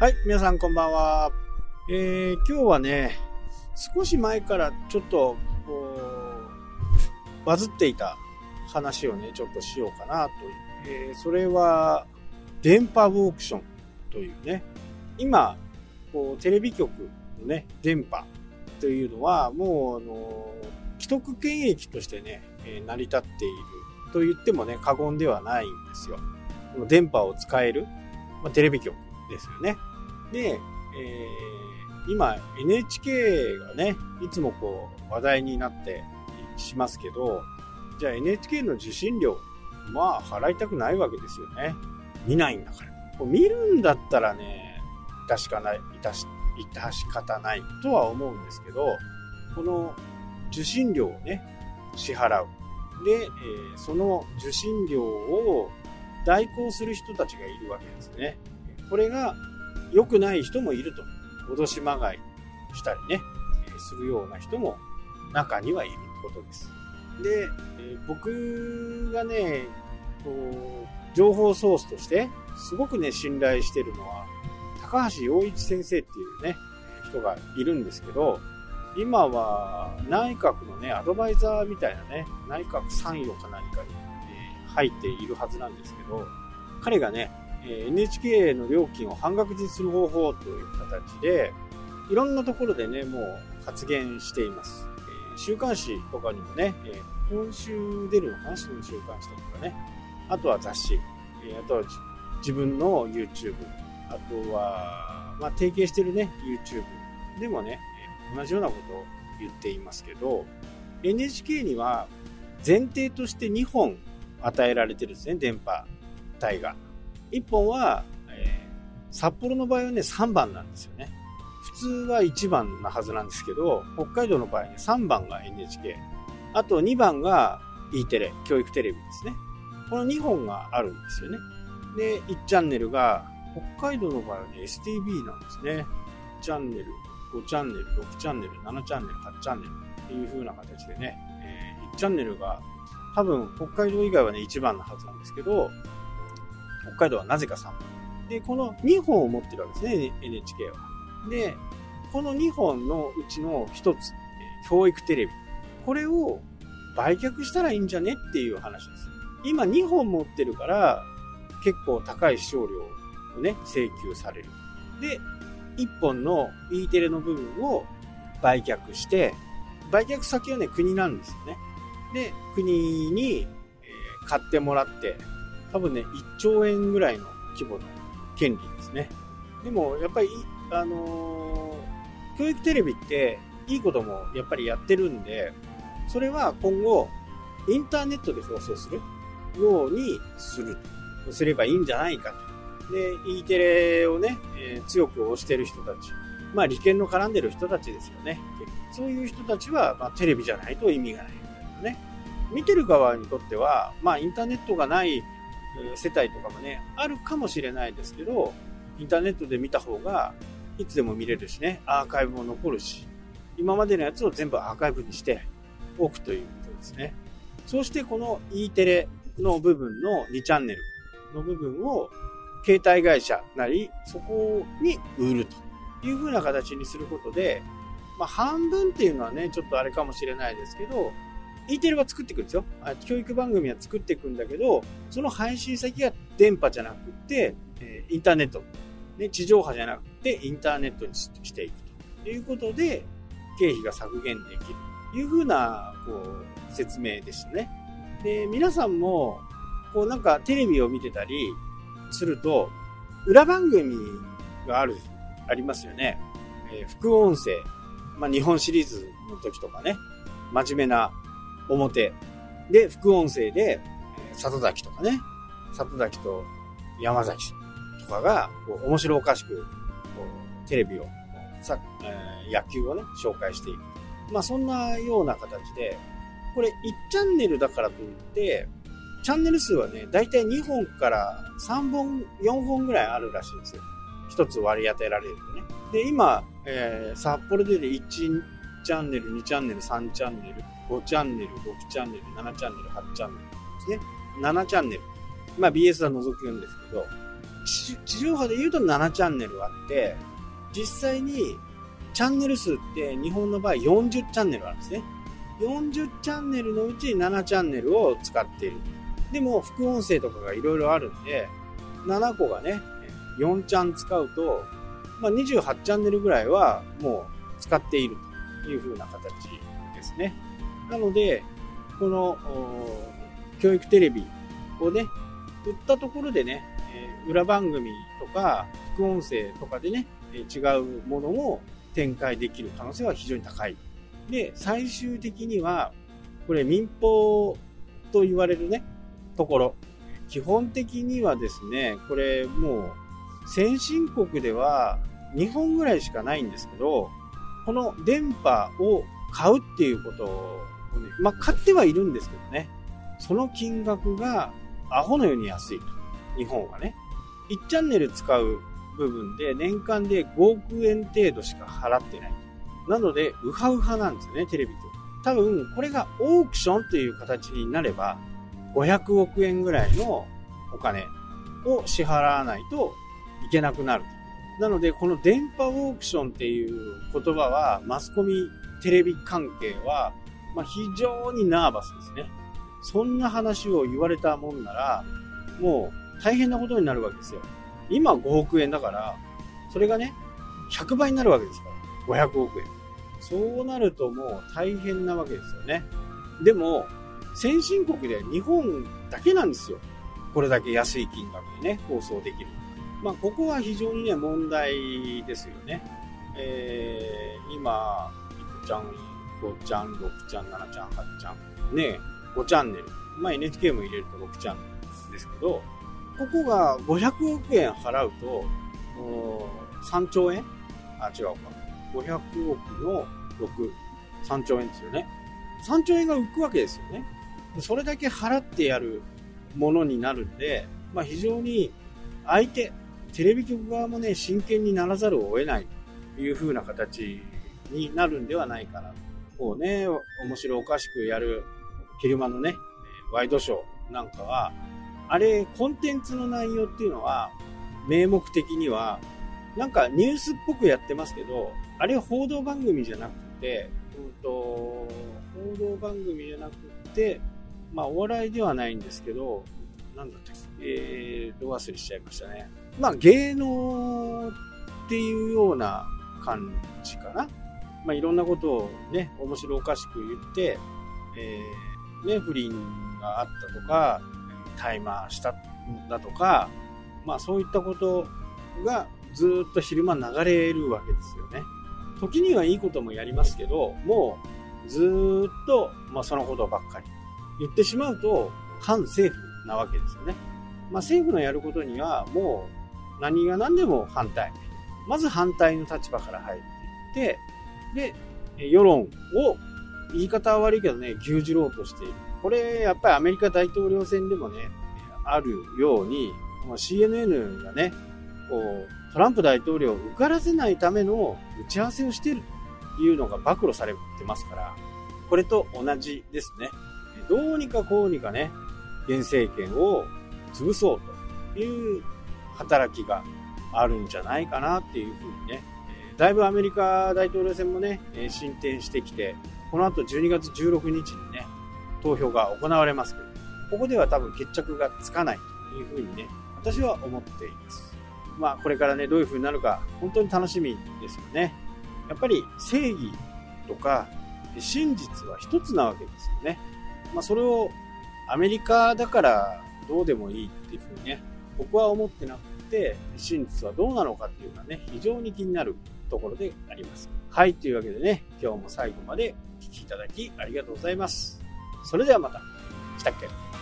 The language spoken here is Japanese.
はい、皆さんこんばんは。えー、今日はね、少し前からちょっと、こう、バズっていた話をね、ちょっとしようかなという。えー、それは、電波オークションというね、今、こう、テレビ局のね、電波というのは、もう、あの、既得権益としてね、え、成り立っていると言ってもね、過言ではないんですよ。この電波を使える、まあ、テレビ局ですよね。で、えー、今 NHK がね、いつもこう話題になってしますけど、じゃあ NHK の受信料、まあ払いたくないわけですよね。見ないんだから。こう見るんだったらね、致しかない、致し、致し方ないとは思うんですけど、この受信料をね、支払う。で、えー、その受信料を代行する人たちがいるわけですね。これが良くない人もいると。脅しまがいしたりね、するような人も中にはいるってことです。で、僕がね、こう、情報ソースとして、すごくね、信頼してるのは、高橋洋一先生っていうね、人がいるんですけど、今は内閣のね、アドバイザーみたいなね、内閣参与か何かに、入っているはずなんですけど、彼がね、NHK の料金を半額にする方法という形で、いろんなところでね、もう発言しています。週刊誌とかにもね、今週出るのかな？週刊誌とかね。あとは雑誌。あとは自分の YouTube。あとは、まあ、提携してるね、YouTube でもね、同じようなことを言っていますけど、NHK には前提として2本与えられてるんですね、電波帯が。1本は、えー、札幌の場合はね、3番なんですよね。普通は1番なはずなんですけど、北海道の場合ね、3番が NHK。あと2番が E テレ、教育テレビですね。この2本があるんですよね。で、1チャンネルが、北海道の場合はね、STB なんですね。1チャンネル、5チャンネル、6チャンネル、7チャンネル、8チャンネルっていう風な形でね、えー、1チャンネルが多分北海道以外はね、1番のはずなんですけど、北海道はなぜか3番。で、この2本を持ってるわけですね、NHK は。で、この2本のうちの1つ、教育テレビ。これを売却したらいいんじゃねっていう話です。今2本持ってるから、結構高い視聴料をね、請求される。で、1本の E テレの部分を売却して、売却先はね、国なんですよね。で、国に、え買ってもらって、多分ね、1兆円ぐらいの規模の権利ですね。でも、やっぱり、あのー、教育テレビっていいこともやっぱりやってるんで、それは今後、インターネットで放送するようにする。すればいいんじゃないかと。で、E テレをね、えー、強く推してる人たち。まあ、利権の絡んでる人たちですよね。そういう人たちは、まあ、テレビじゃないと意味がないんだよね。見てる側にとっては、まあ、インターネットがない世帯とかもね、あるかもしれないですけど、インターネットで見た方が、いつでも見れるしね、アーカイブも残るし、今までのやつを全部アーカイブにしておくということですね。そしてこの E テレの部分の2チャンネルの部分を、携帯会社なり、そこに売るという風な形にすることで、まあ半分っていうのはね、ちょっとあれかもしれないですけど、E テレは作っていくんですよ。教育番組は作っていくんだけど、その配信先が電波じゃなくて、えインターネット、ね、地上波じゃなくてインターネットにしていくということで、経費が削減できるというふうな、こう、説明でしたね。で、皆さんも、こうなんかテレビを見てたりすると、裏番組がある、ありますよね。えー、副音声。まあ、日本シリーズの時とかね、真面目な表。で、副音声で、里崎とかね、里崎と山崎とかが、こう面白おかしく、こうテレビを、さ、えー、野球をね、紹介していく。まあそんなような形で、これ1チャンネルだからといって、チャンネル数はね、だいたい2本から3本、4本ぐらいあるらしいんですよ。一つ割り当てられるとね。で、今、えー、札幌で1チャンネル、2チャンネル、3チャンネル、5チャンネル、6チャンネル、7チャンネル、8チャンネルですね。7チャンネル。まあ BS は除くんですけど、地上波で言うと7チャンネルあって、実際にチャンネル数って日本の場合40チャンネルあるんですね。40チャンネルのうち7チャンネルを使っている。でも副音声とかがいろいろあるんで、7個がね、4チャン使うと、まあ、28チャンネルぐらいはもう使っているという風な形ですね。なので、この教育テレビをね、売ったところでね、え裏番組とか副音声とかでね、違うものも展開できる可能性は非常に高い。で、最終的には、これ民放と言われるね、ところ。基本的にはですね、これもう先進国では2本ぐらいしかないんですけど、この電波を買うっていうことをね、まあ、買ってはいるんですけどね、その金額がアホのように安いと。日本はね。1チャンネル使う部分で年間で5億円程度しか払ってない。なので、ウハウハなんですよね、テレビ局。多分、これがオークションという形になれば、500億円ぐらいのお金を支払わないといけなくなる。なので、この電波オークションっていう言葉は、マスコミ、テレビ関係は、まあ、非常にナーバスですね。そんな話を言われたもんなら、もう大変なことになるわけですよ。今5億円だから、それがね、100倍になるわけですから。500億円。そうなるともう大変なわけですよね。でも、先進国で日本だけなんですよ。これだけ安い金額でね、放送できる。まあ、ここは非常にね、問題ですよね。えー、今、いくちゃん、5ちゃん、6ちゃん、7ちゃん、8ちゃん、ね、5チャンネル。まあ、NHK も入れると6チャンネルですけど、ここが500億円払うと、3兆円あ、違うか。500億の6、3兆円ですよね。3兆円が浮くわけですよね。それだけ払ってやるものになるんで、まあ、非常に相手、テレビ局側もね、真剣にならざるを得ないという風な形になるんではないかな。こうね、面白おかしくやる昼間のね、ワイドショーなんかは、あれ、コンテンツの内容っていうのは、名目的には、なんかニュースっぽくやってますけど、あれ報道番組じゃなくて、うんと、報道番組じゃなくて、まあ、お笑いではないんですけど、なんだったっけ、えー、ど忘れしちゃいましたね。まあ、芸能っていうような感じかな。まあ、いろんなことをね、面白おかしく言って、えー、ね、不倫があったとか、タイマーしたんだとか、まあそういったことがずっと昼間流れるわけですよね。時にはいいこともやりますけど、もうずっと、まあ、そのことばっかり言ってしまうと反政府なわけですよね。まあ、政府のやることにはもう何が何でも反対。まず反対の立場から入っていって、で、世論を言い方は悪いけどね、牛耳ろうとしている。これ、やっぱりアメリカ大統領選でもね、あるように、CNN がね、こう、トランプ大統領を受からせないための打ち合わせをしているというのが暴露されてますから、これと同じですね。どうにかこうにかね、現政権を潰そうという働きがあるんじゃないかなっていうふうにね、だいぶアメリカ大統領選もね、進展してきて、この後12月16日にね、投票が行われますけど、ここでは多分決着がつかないというふうにね、私は思っています。まあこれからね、どういうふうになるか、本当に楽しみですよね。やっぱり正義とか真実は一つなわけですよね。まあそれをアメリカだからどうでもいいっていうふうにね、僕は思ってなくて、真実はどうなのかっていうのはね、非常に気になるところであります。はい、というわけでね、今日も最後までお聴きいただきありがとうございます。それではまた。来たっけ？